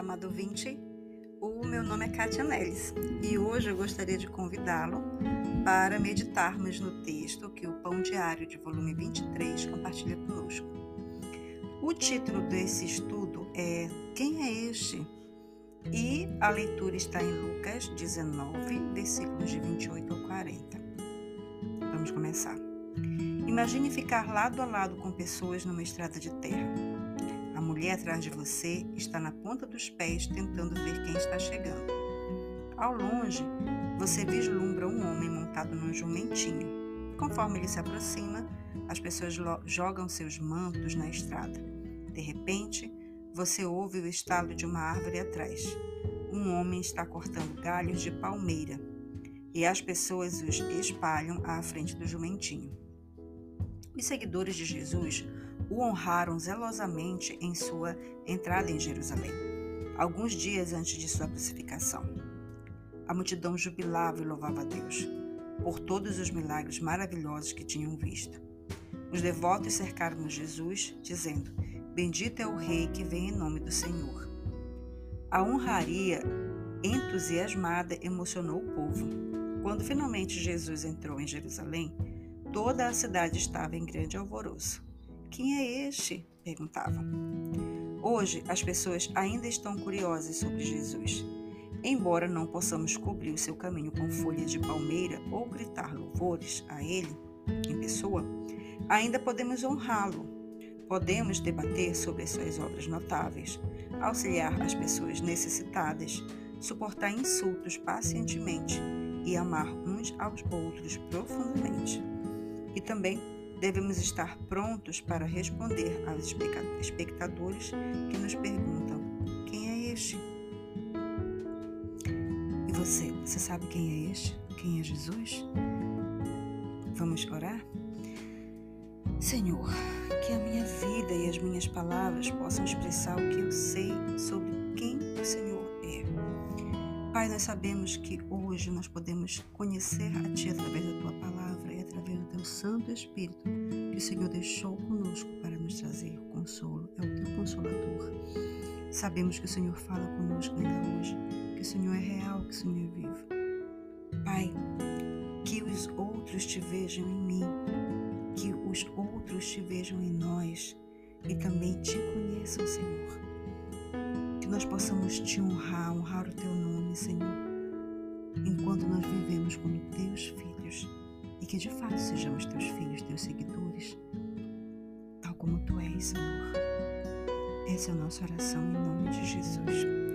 amado ouvinte. O meu nome é Kátia Neles e hoje eu gostaria de convidá-lo para meditarmos no texto que o Pão Diário de volume 23 compartilha conosco. O título desse estudo é Quem é este? E a leitura está em Lucas 19, versículos de 28 ao 40. Vamos começar. Imagine ficar lado a lado com pessoas numa estrada de terra. A mulher atrás de você está na ponta dos pés tentando ver quem está chegando. Ao longe, você vislumbra um homem montado num jumentinho. Conforme ele se aproxima, as pessoas jogam seus mantos na estrada. De repente, você ouve o estalo de uma árvore atrás. Um homem está cortando galhos de palmeira e as pessoas os espalham à frente do jumentinho. Os seguidores de Jesus o honraram zelosamente em sua entrada em Jerusalém, alguns dias antes de sua crucificação. A multidão jubilava e louvava a Deus por todos os milagres maravilhosos que tinham visto. Os devotos cercaram Jesus, dizendo: Bendito é o Rei que vem em nome do Senhor. A honraria entusiasmada emocionou o povo. Quando finalmente Jesus entrou em Jerusalém, toda a cidade estava em grande alvoroço. Quem é este? perguntavam. Hoje, as pessoas ainda estão curiosas sobre Jesus. Embora não possamos cobrir o seu caminho com folhas de palmeira ou gritar louvores a ele em pessoa, ainda podemos honrá-lo. Podemos debater sobre as suas obras notáveis, auxiliar as pessoas necessitadas, suportar insultos pacientemente e amar uns aos outros profundamente. E também devemos estar prontos para responder aos espectadores que nos perguntam: quem é este? E você, você sabe quem é este? Quem é Jesus? Vamos orar? Senhor, que a minha vida e as minhas palavras possam expressar o que eu sei sobre quem o Senhor é. Pai, nós sabemos que hoje nós podemos conhecer a Ti através da Tua palavra e através do Teu Santo Espírito que o Senhor deixou conosco para nos trazer consolo. É o Teu Consolador. Sabemos que o Senhor fala conosco ainda hoje, que o Senhor é real, que o Senhor é vivo. Pai, que os outros te vejam em mim, que os outros te vejam em nós e também te conheçam, Senhor. Que nós possamos te honrar, honrar o Teu nome, Senhor enquanto nós vivemos como teus filhos e que de fato sejamos teus filhos, teus seguidores, tal como tu és, Senhor. Essa é a nossa oração em nome de Jesus.